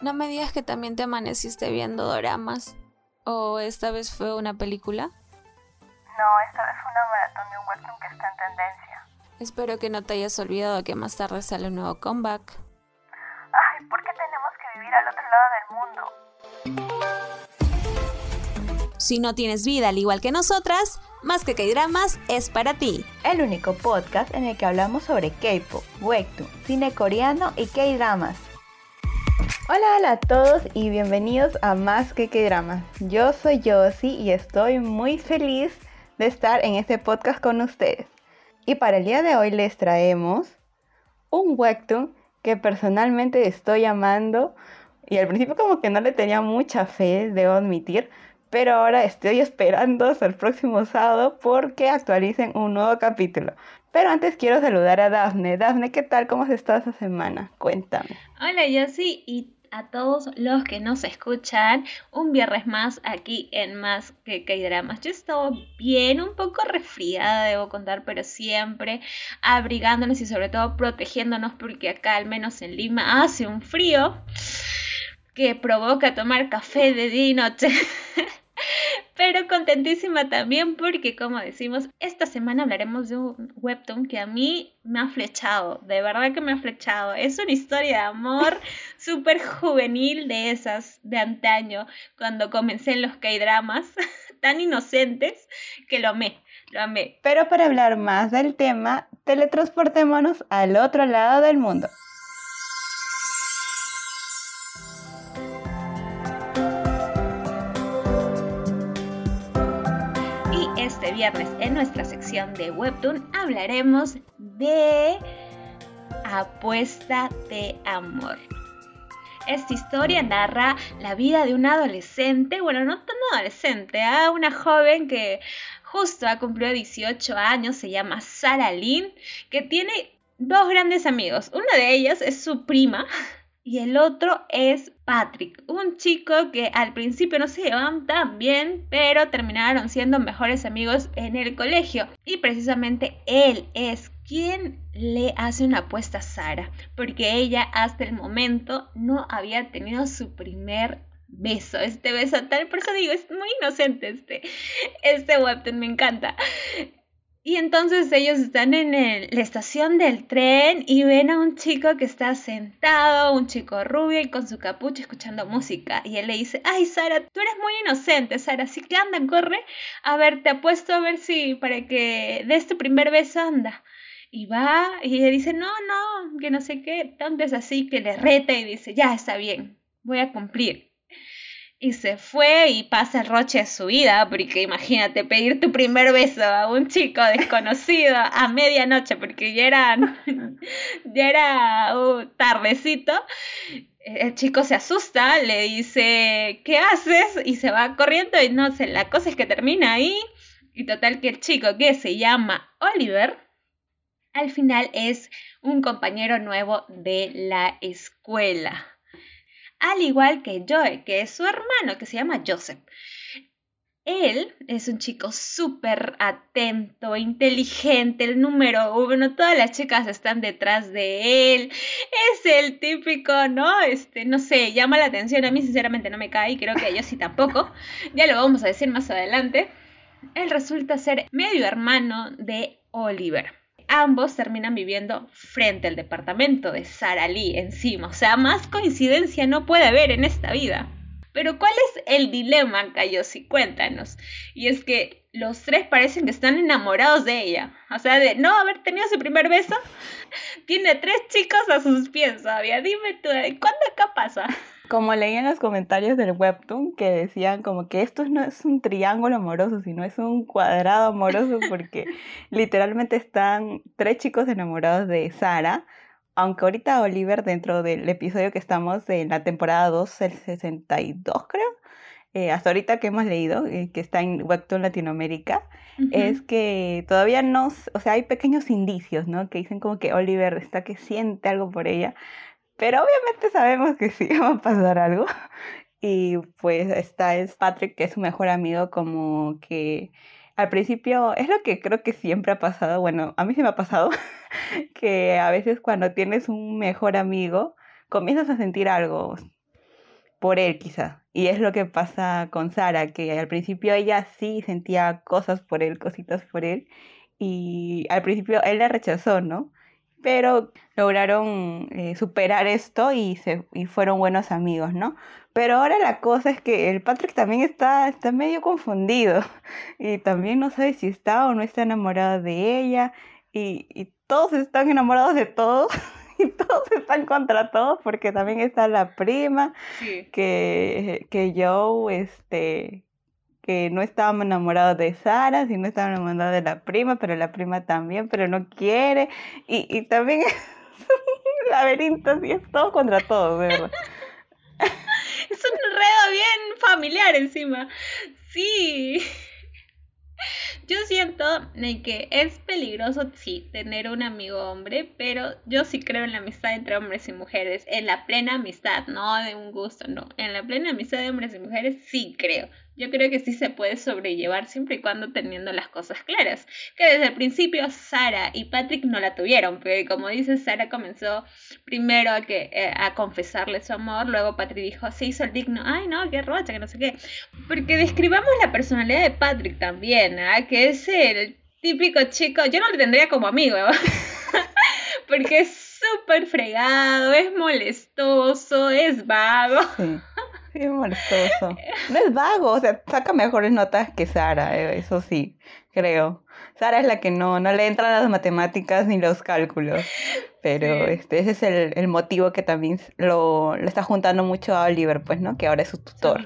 No me digas que también te amaneciste viendo doramas. ¿O esta vez fue una película? No, esta vez fue una maratón de un webtoon que está en tendencia. Espero que no te hayas olvidado que más tarde sale un nuevo comeback. Ay, ¿por qué tenemos que vivir al otro lado del mundo? Si no tienes vida al igual que nosotras, Más que K-Dramas es para ti. El único podcast en el que hablamos sobre K-pop, webtoon, cine coreano y K-Dramas. Hola, hola a todos y bienvenidos a Más que que drama. Yo soy Josie y estoy muy feliz de estar en este podcast con ustedes. Y para el día de hoy les traemos un webtoon que personalmente estoy amando y al principio como que no le tenía mucha fe, debo admitir, pero ahora estoy esperando hasta el próximo sábado porque actualicen un nuevo capítulo. Pero antes quiero saludar a Dafne. Dafne, ¿qué tal? ¿Cómo has estado esta semana? Cuéntame. Hola, Josie, y a todos los que nos escuchan un viernes más aquí en Más que K-Dramas. Yo he estado bien, un poco resfriada, debo contar, pero siempre abrigándonos y sobre todo protegiéndonos porque acá, al menos en Lima, hace un frío que provoca tomar café de día y noche. Pero contentísima también porque, como decimos, esta semana hablaremos de un webtoon que a mí me ha flechado, de verdad que me ha flechado. Es una historia de amor súper juvenil de esas de antaño, cuando comencé en los K-dramas, tan inocentes que lo amé, lo amé. Pero para hablar más del tema, teletransportémonos al otro lado del mundo. Viernes en nuestra sección de Webtoon hablaremos de Apuesta de Amor. Esta historia narra la vida de una adolescente, bueno, no tan adolescente, ¿ah? una joven que justo ha cumplido 18 años, se llama Sara Lynn, que tiene dos grandes amigos. Una de ellas es su prima, y el otro es Patrick, un chico que al principio no se llevaban tan bien, pero terminaron siendo mejores amigos en el colegio. Y precisamente él es quien le hace una apuesta a Sara, porque ella hasta el momento no había tenido su primer beso, este beso tal, por eso digo, es muy inocente este, este webtoon, me encanta. Y entonces ellos están en la estación del tren y ven a un chico que está sentado, un chico rubio y con su capucha escuchando música. Y él le dice, ay Sara, tú eres muy inocente, Sara, así que anda, corre. A ver, te apuesto a ver si para que des tu primer beso anda. Y va y le dice, no, no, que no sé qué. Entonces así que le reta y dice, ya está bien, voy a cumplir y se fue y pasa el roche de su vida, porque imagínate pedir tu primer beso a un chico desconocido a medianoche, porque ya era, ya era uh, tardecito. El chico se asusta, le dice, ¿qué haces? Y se va corriendo y no sé, la cosa es que termina ahí. Y total que el chico que se llama Oliver, al final es un compañero nuevo de la escuela al igual que Joe, que es su hermano, que se llama Joseph. Él es un chico súper atento, inteligente, el número uno, todas las chicas están detrás de él, es el típico, ¿no? Este, no sé, llama la atención, a mí sinceramente no me cae y creo que a ellos sí tampoco, ya lo vamos a decir más adelante. Él resulta ser medio hermano de Oliver ambos terminan viviendo frente al departamento de Sara Lee encima. O sea, más coincidencia no puede haber en esta vida. Pero ¿cuál es el dilema, Cayosi? Cuéntanos. Y es que los tres parecen que están enamorados de ella. O sea, de no haber tenido su primer beso, tiene tres chicos a sus pies todavía. Dime tú, ¿cuándo acá pasa? Como leí en los comentarios del webtoon que decían como que esto no es un triángulo amoroso, sino es un cuadrado amoroso porque literalmente están tres chicos enamorados de Sara, aunque ahorita Oliver dentro del episodio que estamos en la temporada 2, el 62 creo, eh, hasta ahorita que hemos leído, eh, que está en Webtoon Latinoamérica, es que todavía no, o sea, hay pequeños indicios, ¿no? Que dicen como que Oliver está que siente algo por ella, pero obviamente sabemos que sí va a pasar algo. Y pues está es Patrick, que es su mejor amigo, como que al principio es lo que creo que siempre ha pasado. Bueno, a mí sí me ha pasado que a veces cuando tienes un mejor amigo comienzas a sentir algo. por él quizá. Y es lo que pasa con Sara, que al principio ella sí sentía cosas por él, cositas por él, y al principio él la rechazó, ¿no? Pero lograron eh, superar esto y, se, y fueron buenos amigos, ¿no? Pero ahora la cosa es que el Patrick también está, está medio confundido y también no sabe si está o no está enamorado de ella y, y todos están enamorados de todos y todos están contra todos porque también está la prima Sí. que, que Joe, este, que no estaba enamorado de Sara, sino estaba enamorado de la prima, pero la prima también, pero no quiere. Y, y también es un laberinto, así es todo contra todos, de verdad. Es un enredo bien familiar encima. Sí. Yo siento que es peligroso, sí, tener un amigo hombre, pero yo sí creo en la amistad entre hombres y mujeres, en la plena amistad, no de un gusto, no, en la plena amistad de hombres y mujeres sí creo. Yo creo que sí se puede sobrellevar siempre y cuando teniendo las cosas claras. Que desde el principio Sara y Patrick no la tuvieron, porque como dice Sara comenzó primero a, que, eh, a confesarle su amor, luego Patrick dijo, se hizo digno, ay no, qué rocha, que no sé qué. Porque describamos la personalidad de Patrick también, ¿ah? que es el típico chico, yo no lo tendría como amigo, porque es súper fregado, es molestoso, es vago. Sí. Sí, es molestoso. No es vago, o sea, saca mejores notas que Sara, eh, eso sí, creo. Sara es la que no, no le entran las matemáticas ni los cálculos. Pero Sí. este, ese es el, el motivo que también lo, lo está juntando mucho a Oliver, pues, ¿no? Que ahora es su tutor.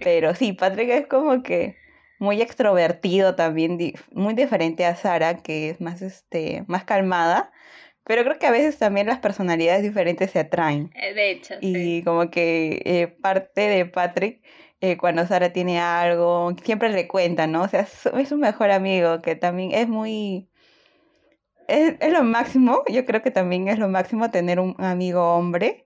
Pero sí, Patrick es como que muy extrovertido también, muy diferente a Sara, que es más, este, más calmada. Pero creo que a veces también las personalidades diferentes se atraen. Eh, De hecho, sí. Y como que eh, parte de Patrick, eh, cuando Sara tiene algo, siempre le cuenta, ¿no? O sea, es, es su mejor amigo, que también es muy... Es, es lo máximo, yo creo que también es lo máximo tener un amigo hombre,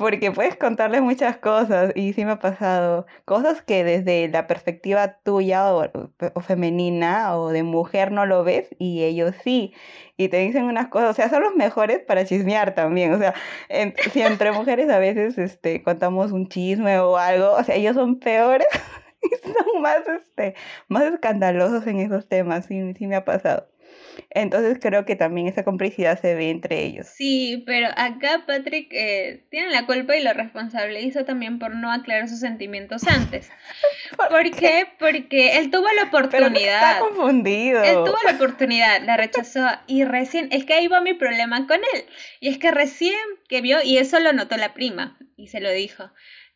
porque puedes contarle muchas cosas y sí me ha pasado cosas que desde la perspectiva tuya o, o femenina o de mujer no lo ves y ellos sí. Y te dicen unas cosas, o sea, son los mejores para chismear también. O sea, en- si entre mujeres a veces este, contamos un chisme o algo, o sea, ellos son peores y son más, este, más escandalosos en esos temas, sí, sí me ha pasado. Entonces creo que también esa complicidad se ve entre ellos. Sí, pero acá Patrick eh, tiene la culpa y lo responsabiliza también por no aclarar sus sentimientos antes. ¿Por qué? Porque él tuvo la Pero oportunidad. está confundido. Él tuvo la oportunidad, la rechazó y recién, es que ahí va mi problema con él. Y es que recién que vio, y eso lo notó la prima, y se lo dijo,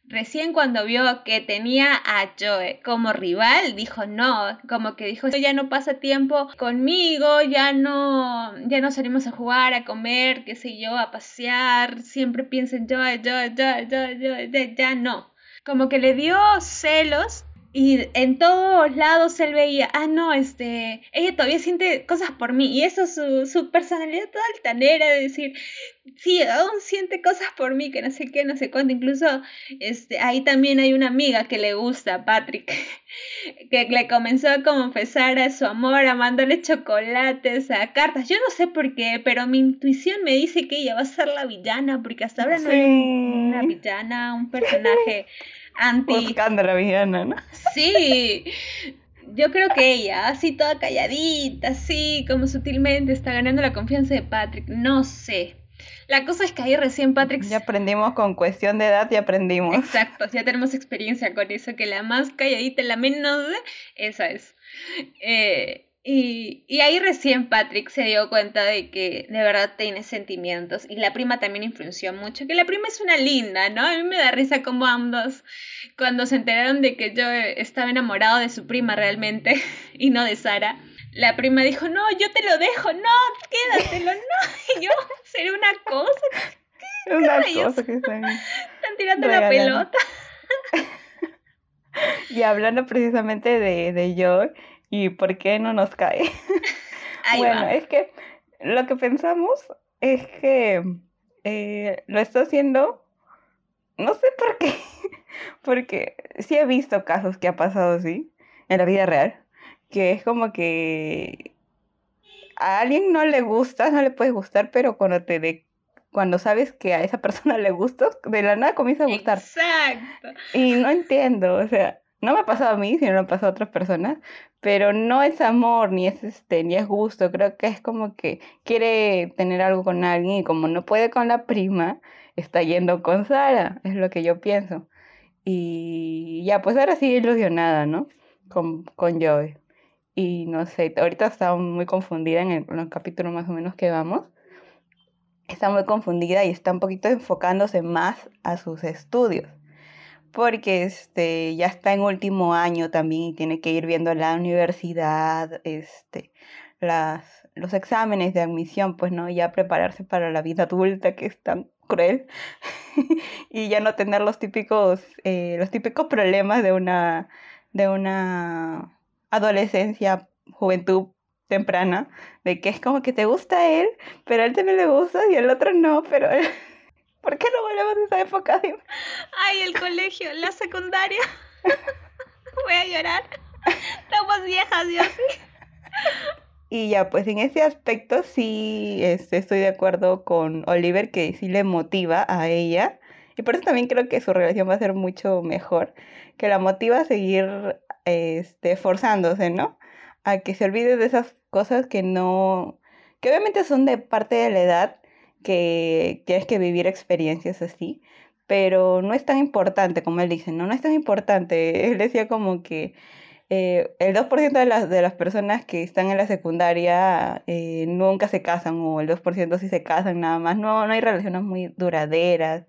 recién cuando vio que tenía a Joe como rival, dijo no, como que dijo, ya no pasa tiempo conmigo, ya no, ya no salimos a jugar, a comer, qué sé yo, a pasear, siempre piensa en Joe, Joe, Joe, Joe, Joe, ya no. Como que le dio celos y en todos lados él veía, ah, no, este, ella todavía siente cosas por mí. Y eso, su, su personalidad toda altanera de decir, sí, aún siente cosas por mí, que no sé qué, no sé cuánto. Incluso este, ahí también hay una amiga que le gusta a Patrick, que le comenzó a confesar a su amor, a mandarle chocolates, a cartas. Yo no sé por qué, pero mi intuición me dice que ella va a ser la villana, porque hasta ahora no hay un- una villana, un personaje anti... Buscando a la villana, ¿no? Sí, yo creo que ella, así toda calladita, así como sutilmente está ganando la confianza de Patrick. No sé. La cosa es que ahí recién Patrick... Ya aprendimos con cuestión de edad, ya aprendimos. Exacto, ya tenemos experiencia con eso, que la más calladita, la menos... Esa es. Eh, y, y ahí recién Patrick se dio cuenta de que de verdad tiene sentimientos. Y la prima también influenció mucho, que la prima es una linda, ¿no? A mí me da risa como ambos, cuando se enteraron de que yo estaba enamorado de su prima realmente y no de Sara. La prima dijo, no, yo te lo dejo, no, quédatelo, no. Y yo, será una cosa, una cosa que están... están tirando la pelota. Y hablando precisamente de, de y por qué no nos cae. Ahí bueno, va. es que lo que pensamos es que eh, lo está haciendo, no sé por qué, porque sí he visto casos que ha pasado así en la vida real, que es como que a alguien no le gustas, no le puedes gustar, pero cuando te, de- cuando sabes que a esa persona le gusta, de la nada comienza a gustar. Exacto. Y no entiendo, o sea, no me ha pasado a mí, sino me ha pasado a otras personas, pero no es amor, ni es este, ni es gusto, creo que es como que quiere tener algo con alguien y como no puede con la prima, está yendo con Sara, es lo que yo pienso. Y ya, pues ahora sí ilusionada, ¿no? Con, con Joey. Y no sé, ahorita está muy confundida en el, en el capítulo más o menos que vamos. Está muy confundida y está un poquito enfocándose más a sus estudios. Porque este, ya está en último año también y tiene que ir viendo la universidad, este, las, los exámenes de admisión, pues no, ya prepararse para la vida adulta que es tan cruel y ya no tener los típicos, eh, los típicos problemas de una, de una adolescencia, juventud temprana, de que es como que te gusta él, pero a él también le gusta y el otro no, pero. ¿Por qué no volvemos a esa época? Ay, el colegio, la secundaria. Voy a llorar. Estamos viejas, Dios. Y ya, pues en ese aspecto sí este, estoy de acuerdo con Oliver, que sí le motiva a ella. Y por eso también creo que su relación va a ser mucho mejor, que la motiva a seguir este, esforzándose, ¿no? A que se olvide de esas cosas que no, que obviamente son de parte de la edad, que tienes que vivir experiencias así, pero no es tan importante, como él dice, ¿no? No es tan importante. Él decía como que eh, el 2% de las, de las personas que están en la secundaria eh, nunca se casan, o el 2% sí se casan nada más, no, no hay relaciones muy duraderas.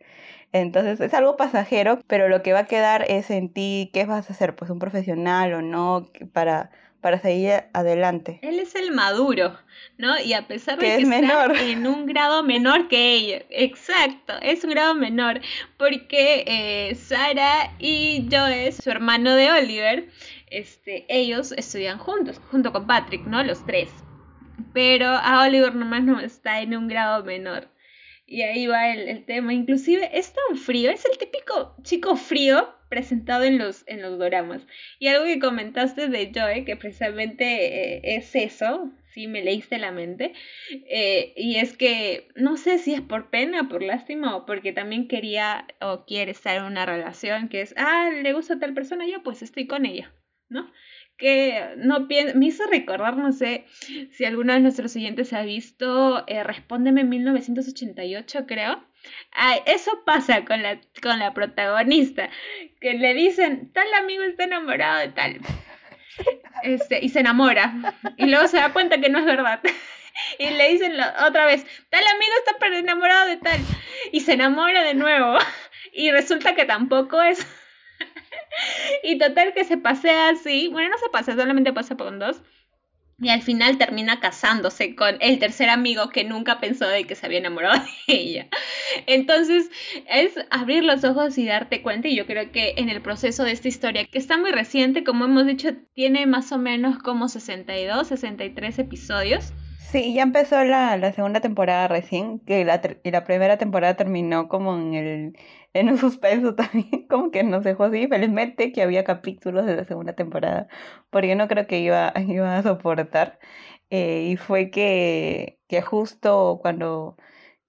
Entonces es algo pasajero, pero lo que va a quedar es en ti, ¿qué vas a hacer? Pues un profesional o no, para, para seguir adelante. Él es el maduro, ¿no? Y a pesar de Que que, es está en un grado menor que ella, exacto, es un grado menor, porque eh, Sara y Joe, su hermano de Oliver, este, ellos estudian juntos, junto con Patrick, ¿no? Los tres. Pero a Oliver nomás no está en un grado menor. Y ahí va el, el tema. Inclusive es tan frío, es el típico chico frío presentado en los, en los doramas. Y algo que comentaste de Joe, que precisamente eh, es eso, sí, me leíste la mente, eh, y es que no sé si es por pena, por lástima, o porque también quería o quiere estar en una relación que es, ah, le gusta tal persona, yo pues estoy con ella, ¿no? Que no pien- me hizo recordar, no sé si alguno de nuestros oyentes ha visto eh, Respóndeme 1988, creo. Ay, eso pasa con la, con la protagonista, que le dicen, tal amigo está enamorado de tal. Este, y se enamora. Y luego se da cuenta que no es verdad. Y le dicen otra vez, tal amigo está enamorado de tal. Y se enamora de nuevo. Y resulta que tampoco es. Y total que se pasea así. Bueno, no se pasea, solamente pasa por dos. Y al final termina casándose con el tercer amigo que nunca pensó de que se había enamorado de ella. Entonces es abrir los ojos y darte cuenta. Y yo creo que en el proceso de esta historia, que está muy reciente, como hemos dicho, tiene más o menos como 62, 63 episodios. Sí, ya empezó la, la segunda temporada recién, que la, y la primera temporada terminó como en el en un suspenso también, como que nos dejó así, felizmente que había capítulos de la segunda temporada, porque no creo que iba, iba a soportar. Eh, y fue que, que justo cuando,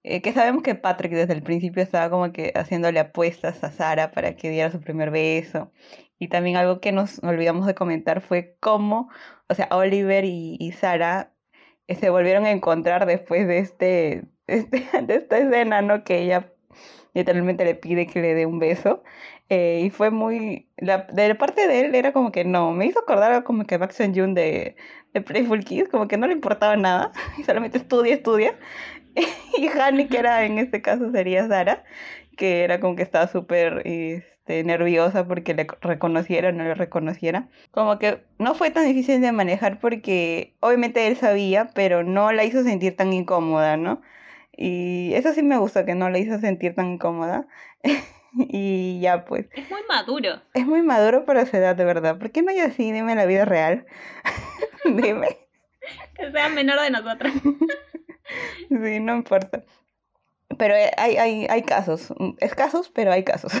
eh, que sabemos que Patrick desde el principio estaba como que haciéndole apuestas a Sara para que diera su primer beso. Y también algo que nos olvidamos de comentar fue cómo, o sea, Oliver y, y Sara eh, se volvieron a encontrar después de este, este, de esta escena, ¿no? Que ella literalmente le pide que le dé un beso. eh, y fue muy, la, de parte de él era como que no, me hizo acordar como que Max and June de, de Playful Kids, como que no le importaba nada, y solamente estudia, estudia. y Hani, que era en este caso sería Sara, que era como que estaba súper este, nerviosa porque le reconociera o no le reconociera. Como que no fue tan difícil de manejar porque obviamente él sabía, pero no la hizo sentir tan incómoda, ¿no? Y eso sí me gustó, que no la hizo sentir tan incómoda. y ya pues, Es muy maduro. es muy maduro para su edad, de verdad. ¿Por qué no hay así? Dime la vida real. Dime. Que sea menor de nosotros. Sí, no importa. Pero eh, hay, hay, hay casos, escasos, pero hay casos.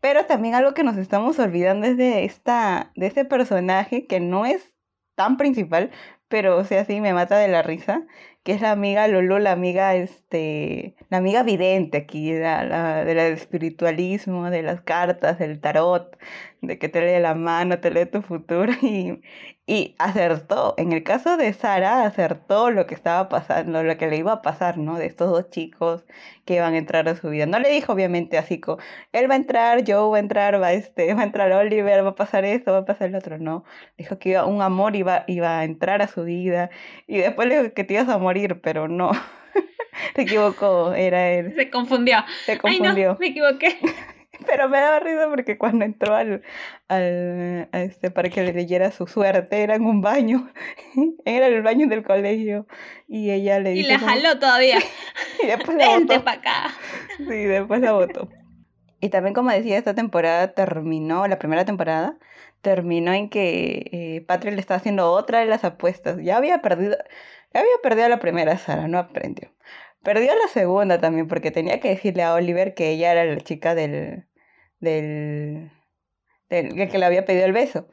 Pero también algo que nos estamos olvidando es de esta, de este personaje que no es tan principal, pero o sea, sí me mata de la risa, que es la amiga Lulu, la amiga, este, la amiga vidente aquí, la, la, del espiritualismo, de las cartas, del tarot, de que te lee la mano, te lee tu futuro y, y acertó. En el caso de Sara, acertó lo que estaba pasando, lo que le iba a pasar, ¿no? De estos dos chicos que iban a entrar a su vida. No le dijo, obviamente, así como, él va a entrar, yo va a entrar, va, este, va a entrar Oliver, va a pasar esto, va a pasar el otro. No, dijo que iba, un amor iba, iba a entrar a su vida. Y después le dijo que te ibas a morir, pero no. Se equivocó, era él. Se confundió. Se confundió. Ay, no, me equivoqué. Pero me daba risa porque cuando entró al, al a este, para que le leyera su suerte, era en un baño, era el baño del colegio, y ella le Y dijo... la como- jaló todavía. y después la Vente botó. para acá. Sí, después la votó. Y también, como decía, esta temporada terminó, la primera temporada, terminó en que eh, Patrick le está haciendo otra de las apuestas. Ya había perdido, ya había perdido la primera, Sara, no aprendió. Perdió la segunda también, porque tenía que decirle a Oliver que ella era la chica del, del, del que le había pedido el beso.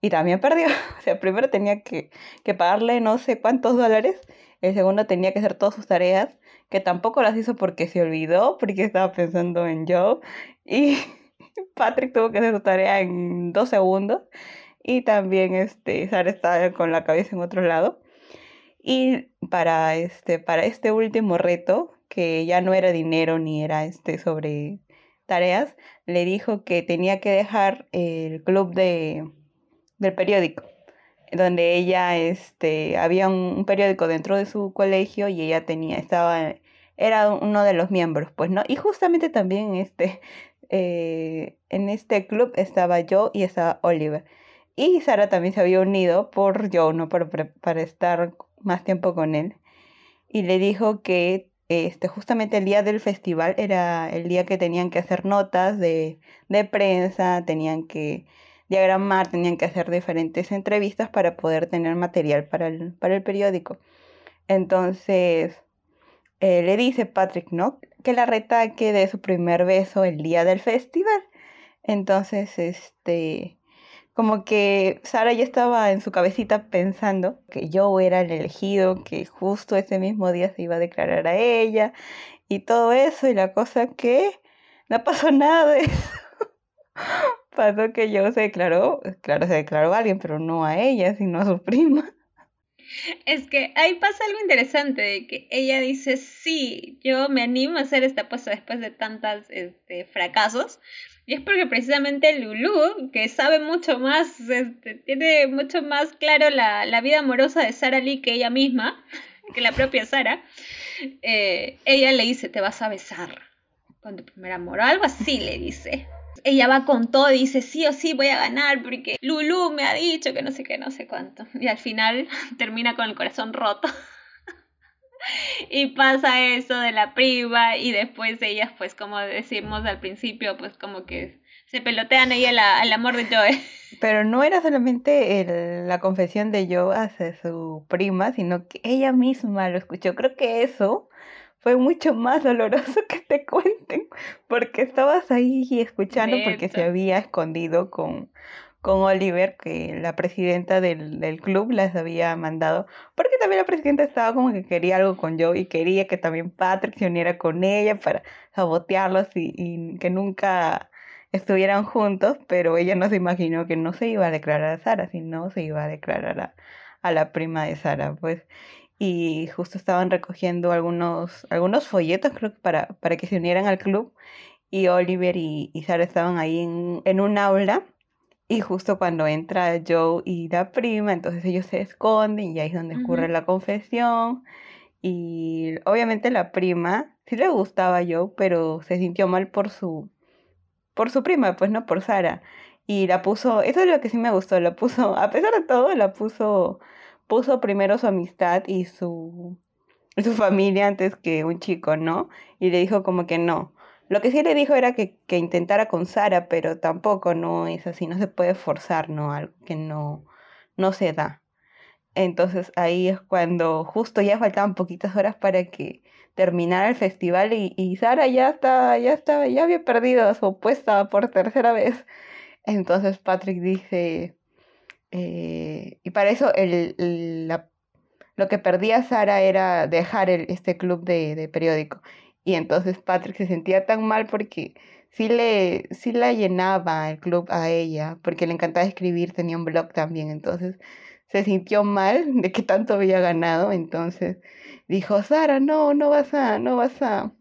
Y también perdió. O sea, primero tenía que, que pagarle no sé cuántos dólares. El segundo tenía que hacer todas sus tareas que tampoco las hizo porque se olvidó, porque estaba pensando en Joe. Y Patrick tuvo que hacer su tarea en dos segundos. Y también este, Sara estaba con la cabeza en otro lado. Y para este, para este último reto, que ya no era dinero ni era este, sobre tareas, le dijo que tenía que dejar el club de, del periódico donde ella este había un, periódico dentro de su colegio y ella tenía estaba era uno de los miembros pues no y justamente también este eh, en este club estaba yo y estaba Oliver. Y Sara también se había unido por Joe no para, para estar más tiempo con él. Y le dijo que este justamente el día del festival era el día que tenían que hacer notas de, de prensa tenían que diagramar, tenían que hacer diferentes entrevistas para poder tener material para el, para el periódico. Entonces, eh, le dice Patrick, ¿no? Que la reta que dé su primer beso el día del festival. Entonces, este, como que Sara ya estaba en su cabecita pensando que yo era el elegido, que justo ese mismo día se iba a declarar a ella y todo eso, y la cosa que no pasó nada de eso. Pasó que yo se declaró, claro, se declaró a alguien, pero no a ella, sino a su prima. Es que ahí pasa algo interesante de que ella dice, sí, yo me animo a hacer esta apuesta después de tantos este, fracasos. Y es porque precisamente Lulu, que sabe mucho más, este, tiene mucho más claro la, la, vida amorosa de Sara Lee que ella misma, que la propia Sara, eh, ella le dice, te vas a besar con tu primer amor, algo así le dice ella va con todo y dice sí o sí voy a ganar porque Lulu me ha dicho que no sé qué, no sé cuánto. Y al final termina con el corazón roto. y pasa eso de la prima y después ellas pues como decimos al principio pues como que se pelotean ahí el amor de Joe. Pero no era solamente la confesión de Joe hacia su prima, sino que ella misma lo escuchó. Creo que eso fue mucho más doloroso que te cuenten, porque estabas ahí escuchando Neto. porque se había escondido con, con Oliver, que la presidenta del, del, club las había mandado, porque también la presidenta estaba como que quería algo con Joe y quería que también Patrick se uniera con ella para sabotearlos y, y que nunca estuvieran juntos, pero ella no se imaginó que no se iba a declarar a Sara, sino se iba a declarar a, a la prima de Sara, pues y justo estaban recogiendo algunos, algunos folletos, creo que para, para que se unieran al club. Y Oliver y, y Sara estaban ahí en, en un aula. Y justo cuando entra Joe y la prima, entonces ellos se esconden y ahí es donde ocurre uh -huh. la confesión. Y obviamente la prima sí le gustaba a Joe, pero se sintió mal por su, por su prima, pues no por Sara. Y la puso, eso es lo que sí me gustó, la puso, a pesar de todo, la puso puso primero su amistad y su, su familia antes que un chico, ¿no? Y le dijo como que no. Lo que sí le dijo era que, que intentara con Sara, pero tampoco no es así, no se puede forzar, ¿no? Algo que no, no se da. Entonces ahí es cuando justo ya faltaban poquitas horas para que terminara el festival y, y Sara ya está, ya estaba, ya había perdido su apuesta por tercera vez. Entonces Patrick dice, eh, y para eso el, la, lo que perdía Sara era dejar el, este club de, de periódico. Y entonces Patrick se sentía tan mal porque sí le sí la llenaba el club a ella, porque le encantaba escribir, tenía un blog también, entonces se sintió mal de que tanto había ganado, entonces dijo, Sara, no, no vas a, no vas a,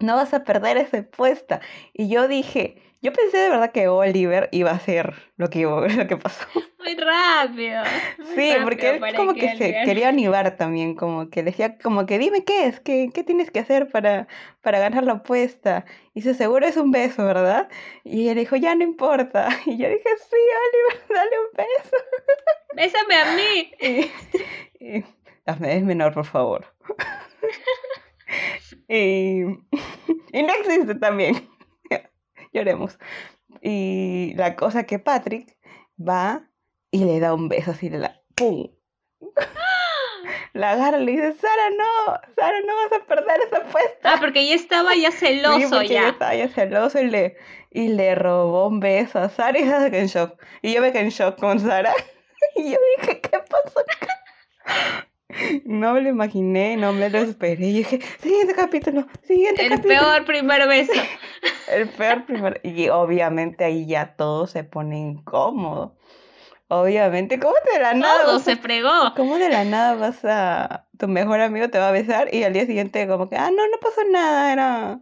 no vas a perder esa puesta. Y yo dije, yo pensé de verdad que Oliver iba a hacer lo que, lo que pasó. Muy rápido. sí, porque él como que, se quería animar también, como que decía, como que dime qué es, qué, qué tienes que hacer para, para ganar la apuesta. Y se seguro es un beso, ¿verdad? Y él dijo, ya no importa. Y yo dije, sí, Oliver, dale un beso. Bésame a mí. y, es menor, por favor. y, y no existe también. Lloremos. Y la cosa que Patrick va y le da un beso así, la ¡pum! La agarra y le dice, Sara, no, Sara, no vas a perder esa apuesta. Ah, porque ella estaba ya celoso sí, ya. estaba ya celoso y le, y le robó un beso a Sara y se quedó en shock. Y yo me quedé en shock con Sara. Y yo dije, ¿qué pasó acá? No me lo imaginé, no me lo esperé. Y dije, siguiente capítulo, siguiente capítulo. El peor primer beso. El peor primer. Y obviamente ahí ya todo se pone incómodo. Obviamente, ¿cómo de la nada? Todo se fregó. ¿Cómo de la nada vas a. Tu mejor amigo te va a besar y al día siguiente, como que, ah, no, no pasó nada, era.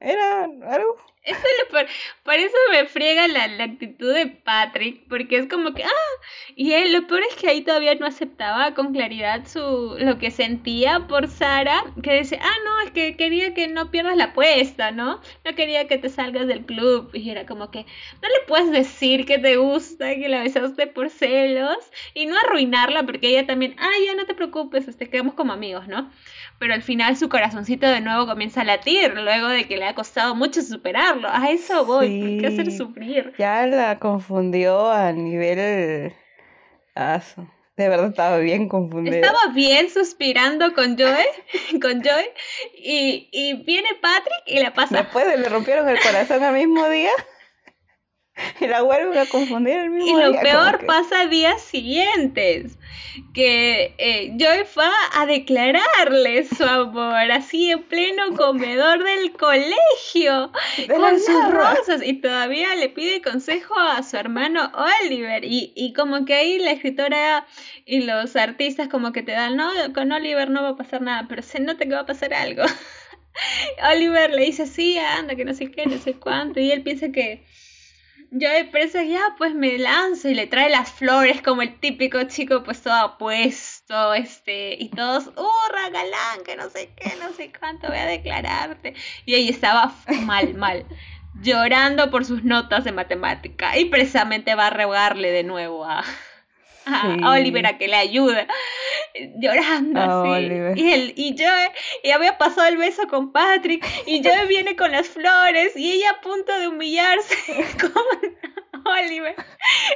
Era algo eso por, por, eso me friega la, la, actitud de Patrick, porque es como que, ah, y él, lo peor es que ahí todavía no aceptaba con claridad su, lo que sentía por Sara, que dice, ah, no, es que quería que no pierdas la apuesta, ¿no? No quería que te salgas del club, y era como que, no le puedes decir que te gusta, que la besaste por celos, y no arruinarla, porque ella también, ah, ya no te preocupes, este, quedamos como amigos, ¿no? Pero al final su corazoncito de nuevo comienza a latir, luego de que le ha costado mucho superarlo a eso voy. ¿Por qué hacer sufrir? Ya la confundió a nivel. De verdad estaba bien confundida. Estaba bien suspirando con Joey, con Joey, y, y viene Patrick y la pasa. Después le rompieron el corazón al mismo día. Y la vuelven a confundir el mismo. Y lo peor pasa días siguientes que eh, Joy fue a declararle su amor, así en pleno comedor del colegio, con sus rosas, y todavía le pide consejo a su hermano Oliver, y, y como que ahí la escritora y los artistas como que te dan, no, con Oliver no va a pasar nada, pero se nota que va a pasar algo. Oliver le dice, sí, anda, que no sé qué, no sé cuánto, y él piensa que yo de presa ya pues me lanzo y le trae las flores como el típico chico pues todo apuesto, este, y todos, hurra galán, que no sé qué, no sé cuánto voy a declararte. Y ella estaba mal, mal, llorando por sus notas de matemática y precisamente va a rogarle de nuevo a, a, Oliver a que le ayude, llorando así. Y, él, y había pasado el beso con Patrick, y yo viene con las flores, y ella a punto de humillarse como Oliver.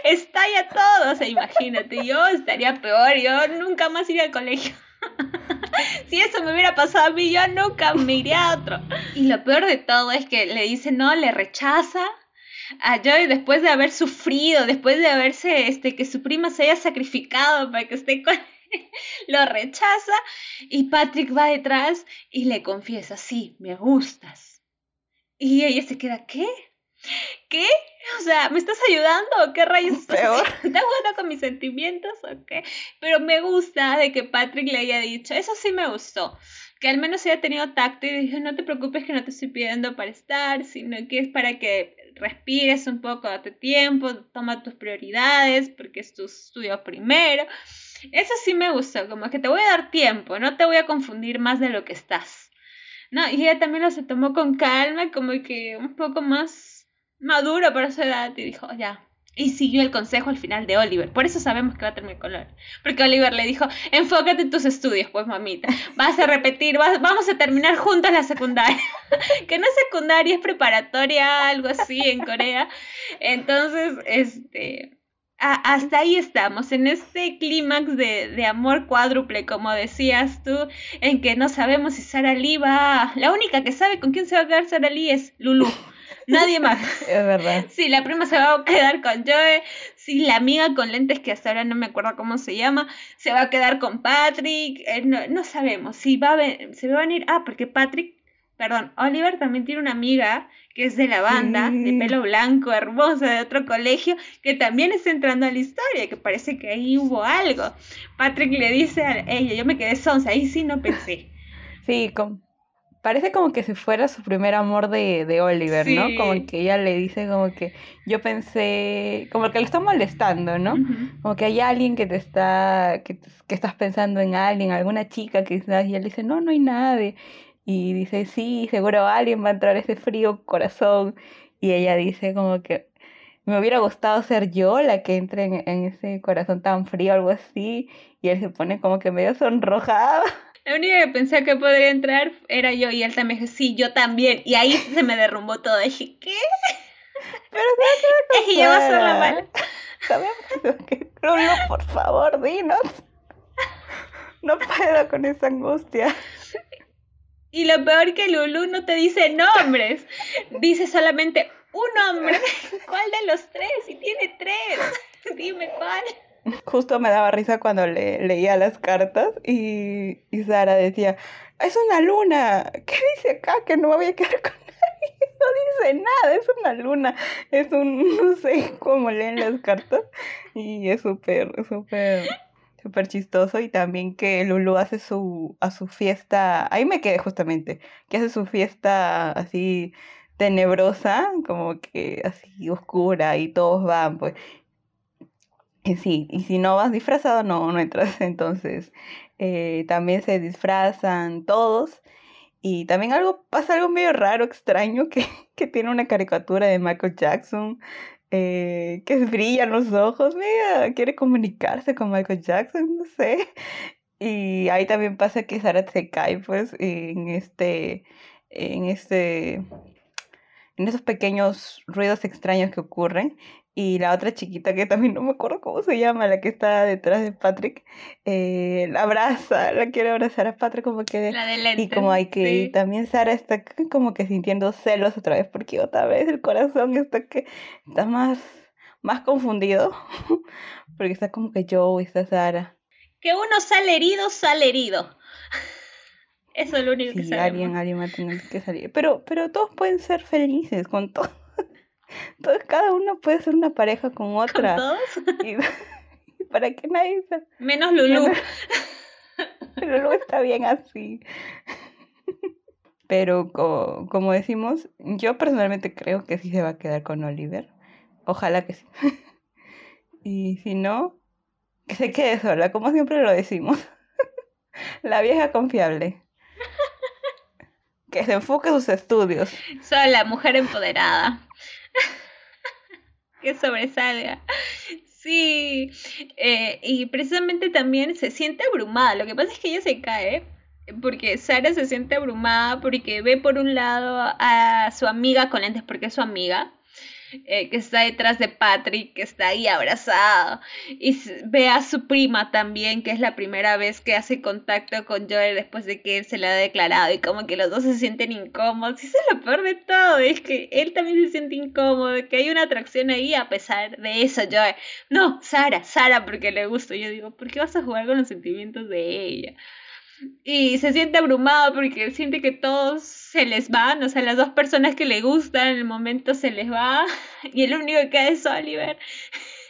Estalla todo, o sea, imagínate, yo estaría peor, yo nunca más iría al colegio. si eso me hubiera pasado a mí, yo nunca me iría a otro. Y lo peor de todo es que le dice no, le rechaza a Joy después de haber sufrido, después de haberse, este, que su prima se haya sacrificado para que esté con él, lo rechaza y Patrick va detrás y le confiesa, sí, me gustas. Y ella se queda, ¿qué? ¿Qué? O sea, ¿me estás ayudando qué rayos? Peor. ¿Estás jugando con mis sentimientos o qué? Pero me gusta de que Patrick le haya dicho, eso sí me gustó que al menos haya tenido tacto y dije, no te preocupes que no te estoy pidiendo para estar, sino que es para que respires un poco, date tiempo, toma tus prioridades, porque es tu estudio primero. Eso sí me gustó, como que te voy a dar tiempo, no te voy a confundir más de lo que estás. No, y ella también lo se tomó con calma, como que un poco más madura para su edad y dijo, ya, y siguió el consejo al final de Oliver. Por eso sabemos que va a terminar con Oliver. Porque Oliver le dijo, enfócate en tus estudios, pues mamita. Vas a repetir, vamos a terminar juntos la secundaria. que no es secundaria, es preparatoria, algo así en Corea. Entonces, este... hasta ahí estamos, en este clímax de, de, amor cuádruple, como decías tú, en que no sabemos si Sara Lee va... La única que sabe con quién se va a quedar Sara Lee es Lulu. Nadie más. Es verdad. Si la prima se va a quedar con Joe, si la amiga con lentes, que hasta ahora no me acuerdo cómo se llama, se va a quedar con Patrick, eh, no, no, sabemos si va a se va a venir, ah, porque Patrick, perdón, Oliver también tiene una amiga que es de la banda, de pelo blanco, hermosa, de otro colegio, que también está entrando a la historia, que parece que ahí hubo algo. Patrick le dice a ella, yo me quedé sonsa, ahí sí no pensé. Sí, como, parece como que si fuera su primer amor de, de Oliver, ¿no? Como que ella le dice como que yo pensé, como que le está molestando, ¿no? Como que hay alguien que te está, que, que, estás pensando en alguien, alguna chica quizás, y él dice, no, no hay nadie. Y dice, sí, seguro alguien va a entrar ese frío corazón. Y ella dice como que me hubiera gustado ser yo la que entre en, en ese corazón tan frío, algo así. Y él se pone como que medio sonrojado. La única que pensé que podría entrar era yo y él también dijo, sí, yo también. Y ahí se me derrumbó todo. Dije, ¿qué? Pero es que yo voy a ser la mala. Sabemos que Lulu, por favor, dinos. No puedo con esa angustia. Y lo peor que Lulu no te dice nombres. Dice solamente un nombre. ¿Cuál de los tres? Y tiene tres. Dime cuál. Justo me daba risa cuando le, leía las cartas y, y Sara decía, es una luna, ¿qué dice acá? Que no me voy a quedar con. No dice nada, es una luna, es un, no sé cómo leen las cartas. Y es súper, súper, súper chistoso. Y también que Lulu hace su, a su fiesta, ahí me quedé justamente, que hace su fiesta así tenebrosa, como que así oscura y todos van, pues, sí, y si no vas disfrazado, no, no entras. Entonces, eh, también se disfrazan todos. Y también algo pasa algo medio raro, extraño, que, que tiene una caricatura de Michael Jackson, eh, que brillan los ojos, mira, quiere comunicarse con Michael Jackson, no sé. Y ahí también pasa que Sara se cae, pues, en este, en este, en esos pequeños ruidos extraños que ocurren. Y la otra chiquita, que también no me acuerdo cómo se llama, la que está detrás de Patrick, eh, la abraza, la quiere abrazar a Patrick como que... La de y como hay que... también Sara está como que sintiendo celos otra vez, porque otra vez el corazón está que está más, más confundido, porque está como que Joe y está Sara. Que uno sale herido, sale herido. Eso es lo único que sabemos. alguien, alguien va a tener que salir. Pero, pero todos pueden ser felices con todo. Entonces cada uno puede ser una pareja con otra. ¿Con todos? Y, para que nadie se... Menos Lulu. Lulu está bien así. Pero como decimos, yo personalmente creo que sí se va a quedar con Oliver. Ojalá que sí. Y si no, que se quede sola, como siempre lo decimos. La vieja confiable. Que se enfoque en sus estudios. Sola, mujer empoderada que sobresalga. Sí, eh, y precisamente también se siente abrumada. Lo que pasa es que ella se cae porque Sara se siente abrumada porque ve por un lado a su amiga con lentes porque es su amiga eh, que está detrás de Patrick, que está ahí abrazado, y ve a su prima también, que es la primera vez que hace contacto con Joel después de que él se le ha declarado, y como que los dos se sienten incómodos, y eso es lo peor de todo, es que él también se siente incómodo, que hay una atracción ahí a pesar de eso, Joel. No, Sara, Sara, porque le gusta. Yo digo, ¿por qué vas a jugar con los sentimientos de ella? y se siente abrumado porque siente que todos se les van, o sea, las dos personas que le gustan en el momento se les va y el único que queda es Oliver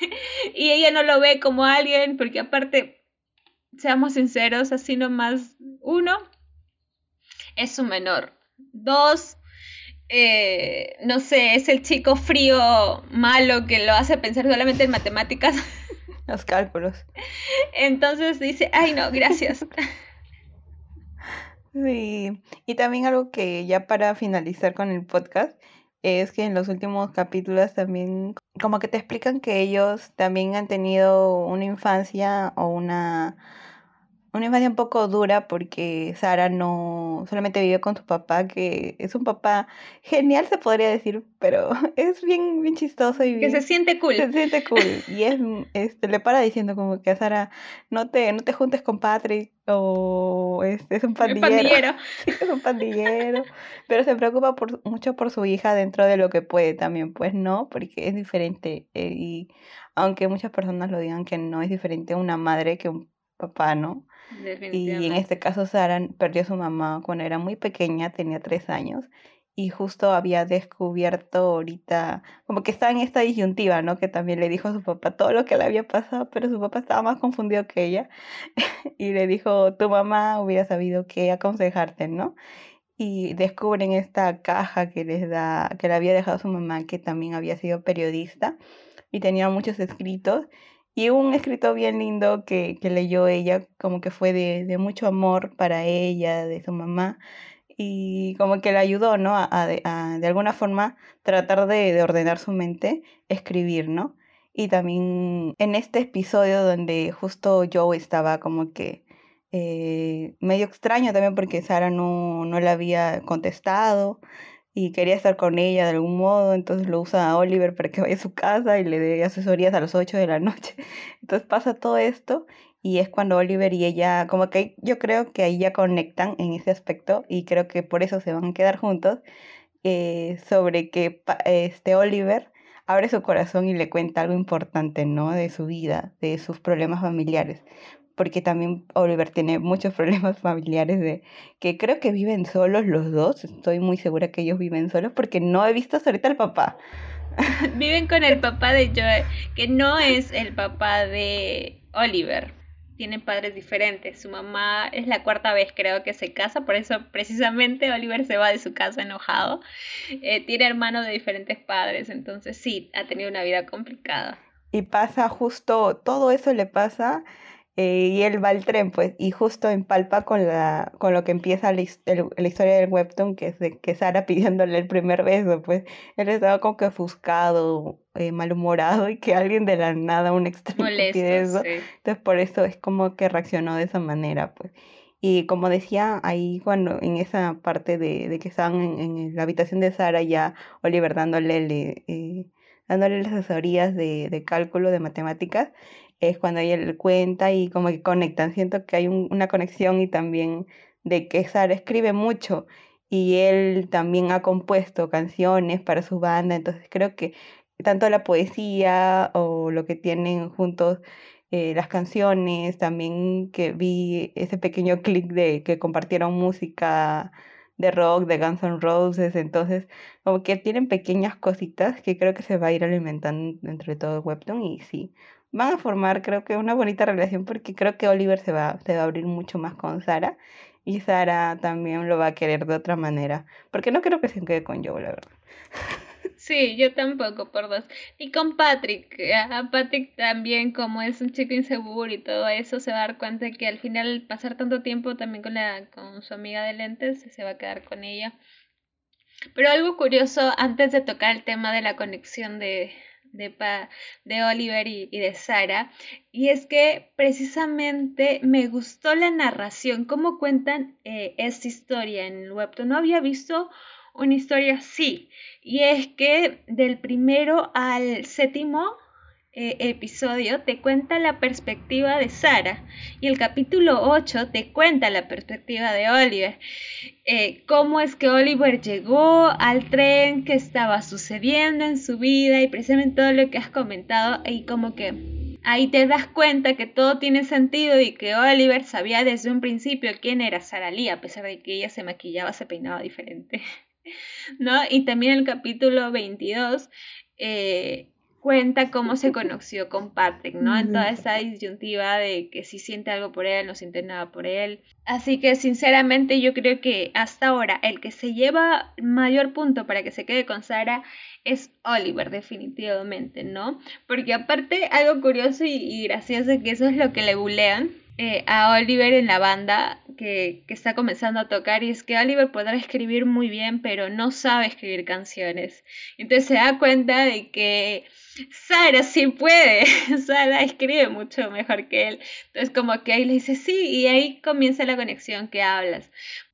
y ella no lo ve como alguien porque aparte, seamos sinceros, así nomás, uno, es su menor, dos, eh, no sé, es el chico frío, malo, que lo hace pensar solamente en matemáticas. Los cálculos. Entonces dice, ay no, gracias. Sí, y también algo que ya para finalizar con el podcast es que en los últimos capítulos también como que te explican que ellos también han tenido una infancia o una una infancia un poco dura porque Sara no solamente vive con su papá, que es un papá genial, se podría decir, pero es bien, bien chistoso y Que bien... se siente cool. Se siente cool. Y es, este, le para diciendo como que a Sara, no te, no te juntes con Patrick o es, es un pandillero. pandillero. Sí, es un pandillero. Pero se preocupa por, mucho por su hija dentro de lo que puede también. Pues no, porque es diferente. eh, y aunque muchas personas lo digan que no es diferente una madre que un papá, ¿no? Y en este caso Sara perdió a su mamá cuando era muy pequeña, tenía tres años, y justo había descubierto ahorita, como que está en esta disyuntiva, ¿no? Que también le dijo a su papá todo lo que le había pasado, pero su papá estaba más confundido que ella, y le dijo, tu mamá hubiera sabido qué aconsejarte, ¿no? Y descubren esta caja que les da, que le había dejado su mamá, que también había sido periodista, y tenía muchos escritos. Y un escrito bien lindo que, que leyó ella, como que fue de, de mucho amor para ella, de su mamá, y como que le ayudó, ¿no? A, a de, a, de alguna forma tratar de, de ordenar su mente, escribir, ¿no? Y también en este episodio donde justo Joe estaba como que eh, medio extraño también porque Sara no, no le había contestado y quería estar con ella de algún modo, entonces lo usa a Oliver para que vaya a su casa y le dé asesorías a las 8 de la noche. Entonces pasa todo esto y es cuando Oliver y ella, como que yo creo que ahí ya conectan en ese aspecto y creo que por eso se van a quedar juntos, eh, sobre que este Oliver abre su corazón y le cuenta algo importante, ¿no? De su vida, de sus problemas familiares. Porque también Oliver tiene muchos problemas familiares de que creo que viven solos los dos. Estoy muy segura que ellos viven solos porque no he visto hasta ahorita al papá. Viven con el papá de Joe, que no es el papá de Oliver. Tienen padres diferentes. Su mamá es la cuarta vez, creo, que se casa. Por eso, precisamente, Oliver se va de su casa enojado. Eh, tiene hermanos de diferentes padres. Entonces, sí, ha tenido una vida complicada. Y pasa justo, todo eso le pasa eh, y él va al tren, pues, y justo empalpa con la, con lo que empieza la, his- el- la historia del webtoon, que es de que Sara pidiéndole el primer beso, pues, él estaba como que ofuscado, eh, malhumorado, y que alguien de la nada, un extraño, le pide eso. Molesto, sí. Entonces por eso es como que reaccionó de esa manera, pues. Y como decía ahí cuando en esa parte de, de que estaban en, en la habitación de Sara ya Oliver dándole, le- eh, dándole las asesorías de, de cálculo, de matemáticas, es cuando le cuenta y como que conectan. Siento que hay un- una conexión y también de que Sara escribe mucho y él también ha compuesto canciones para su banda, entonces creo que tanto la poesía o lo que tienen juntos eh, las canciones, también que vi ese pequeño clic de que compartieron música de rock, de Guns N' Roses, entonces como que tienen pequeñas cositas que creo que se va a ir alimentando entre todo webtoon y sí, van a formar creo que una bonita relación porque creo que Oliver se va, se va a abrir mucho más con Sara y Sara también lo va a querer de otra manera, porque no creo que se quede con Joe, la verdad. Sí, yo tampoco, por dos. Y con Patrick, a Patrick también, como es un chico inseguro y todo eso, se va a dar cuenta que al final, al pasar tanto tiempo también con la, con su amiga de lentes, se va a quedar con ella. Pero algo curioso, antes de tocar el tema de la conexión de, de, pa- de Oliver y, de Sara, y es que precisamente me gustó la narración, cómo cuentan eh, esta historia en el webtoon. No había visto una historia así. Y es que del primero al séptimo eh, episodio te cuenta la perspectiva de Sara y el capítulo 8 te cuenta la perspectiva de Oliver. Eh, cómo es que Oliver llegó al tren, qué estaba sucediendo en su vida y precisamente todo lo que has comentado y como que ahí te das cuenta que todo tiene sentido y que Oliver sabía desde un principio quién era Sara Lee a pesar de que ella se maquillaba, se peinaba diferente. ¿no? Y también el capítulo 22 eh, cuenta cómo se conoció con Patrick, ¿no? En toda esa disyuntiva de que si siente algo por él, no siente nada por él. Así que sinceramente yo creo que hasta ahora el que se lleva mayor punto para que se quede con Sara es Oliver, definitivamente, ¿no? Porque aparte algo curioso y, y gracioso que eso es lo que le bulean eh, a Oliver en la banda que, que, está comenzando a tocar y es que Oliver podrá escribir muy bien pero no sabe escribir canciones. Entonces se da cuenta de que Sara sí puede, Sara escribe mucho mejor que él. Entonces como que ahí le dice sí y ahí comienza la conexión que hablas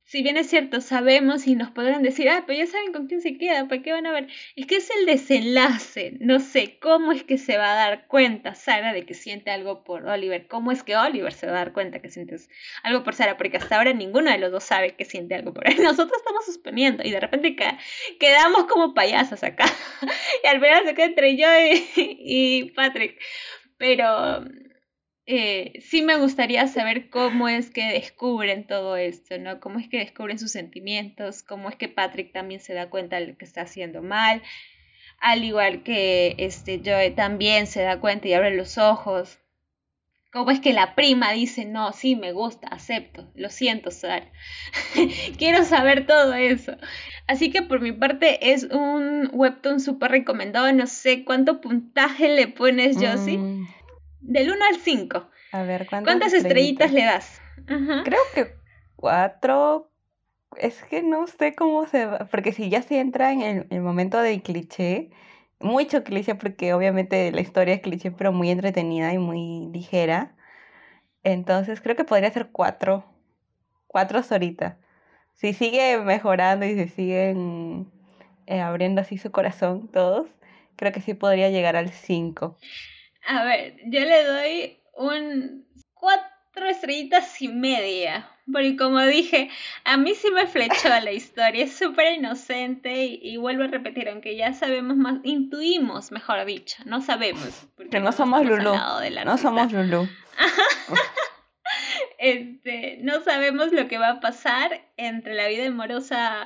si bien es cierto, sabemos y nos podrán decir, ah, pero ya saben con quién se queda, ¿para qué van a ver? Es que es el desenlace, no sé, ¿cómo es que se va a dar cuenta Sara de que siente algo por Oliver? ¿Cómo es que Oliver se va a dar cuenta que sientes algo por Sara? Porque hasta ahora ninguno de los dos sabe que siente algo por él. Nosotros estamos suspendiendo y de repente quedamos como payasas acá. y al final se queda entre yo y Patrick. Pero eh, sí me gustaría saber cómo es que descubren todo esto, ¿no? Cómo es que descubren sus sentimientos, cómo es que Patrick también se da cuenta de lo que está haciendo mal, al igual que este Joe también se da cuenta y abre los ojos. ¿Cómo es que la prima dice, no, sí, me gusta, acepto, lo siento, Sara. Quiero saber todo eso. Así que por mi parte es un webtoon súper recomendado. No sé cuánto puntaje le pones, Josie. Mm, del 1 al 5. A ver, ¿cuántas, estrellitas? le das? Creo que 4. Es que no sé cómo se va. Porque si ya se entra en el, momento del cliché, mucho cliché, porque obviamente la historia es cliché, pero muy entretenida y muy ligera. Entonces creo que podría ser 4. 4 horitas. Si sigue mejorando y se siguen eh, abriendo así su corazón todos, creo que sí podría llegar al 5. A ver, yo le doy un cuatro estrellitas y media. Porque como dije, a mí sí me flechó la historia, es súper inocente y, vuelvo a repetir, aunque ya sabemos más, intuimos, mejor dicho, no sabemos. Que no, somos Lulu. No somos Lulu. este, no sabemos lo que va a pasar entre la vida amorosa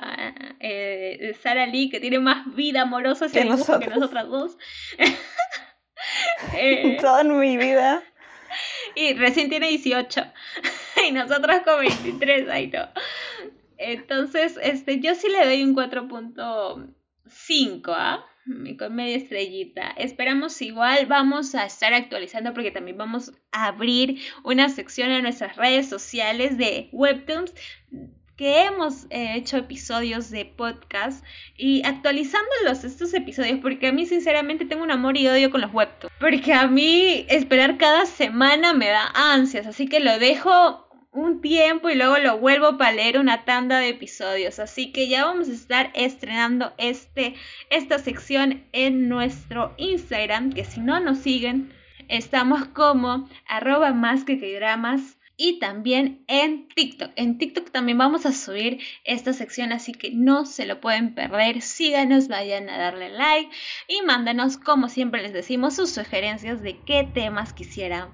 eh, de Sara Lee, que tiene más vida amorosa que, nosotros. que nosotras dos. Eh, Toda mi vida. Y recién tiene 18. y nosotros con 23, ay no. Entonces, este, yo sí le doy un 4.5, ¿ah? Con media estrellita. Esperamos igual, vamos a estar actualizando porque también vamos a abrir una sección en nuestras redes sociales de Webtoons que hemos eh, hecho episodios de podcast y actualizándolos estos episodios porque a mí sinceramente tengo un amor y odio con los webtoons porque a mí esperar cada semana me da ansias así que lo dejo un tiempo y luego lo vuelvo para leer una tanda de episodios así que ya vamos a estar estrenando este esta sección en nuestro Instagram que si no nos siguen estamos como arroba más que, dramas y también en TikTok. En TikTok también vamos a subir esta sección, así que no se lo pueden perder. Síganos, vayan a darle like y mándanos, como siempre les decimos, sus sugerencias de qué temas quisieran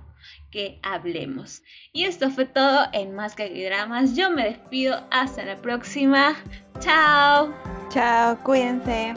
que hablemos. Y esto fue todo en Más que Dramas. Yo me despido. Hasta la próxima. Chao. Chao, cuídense.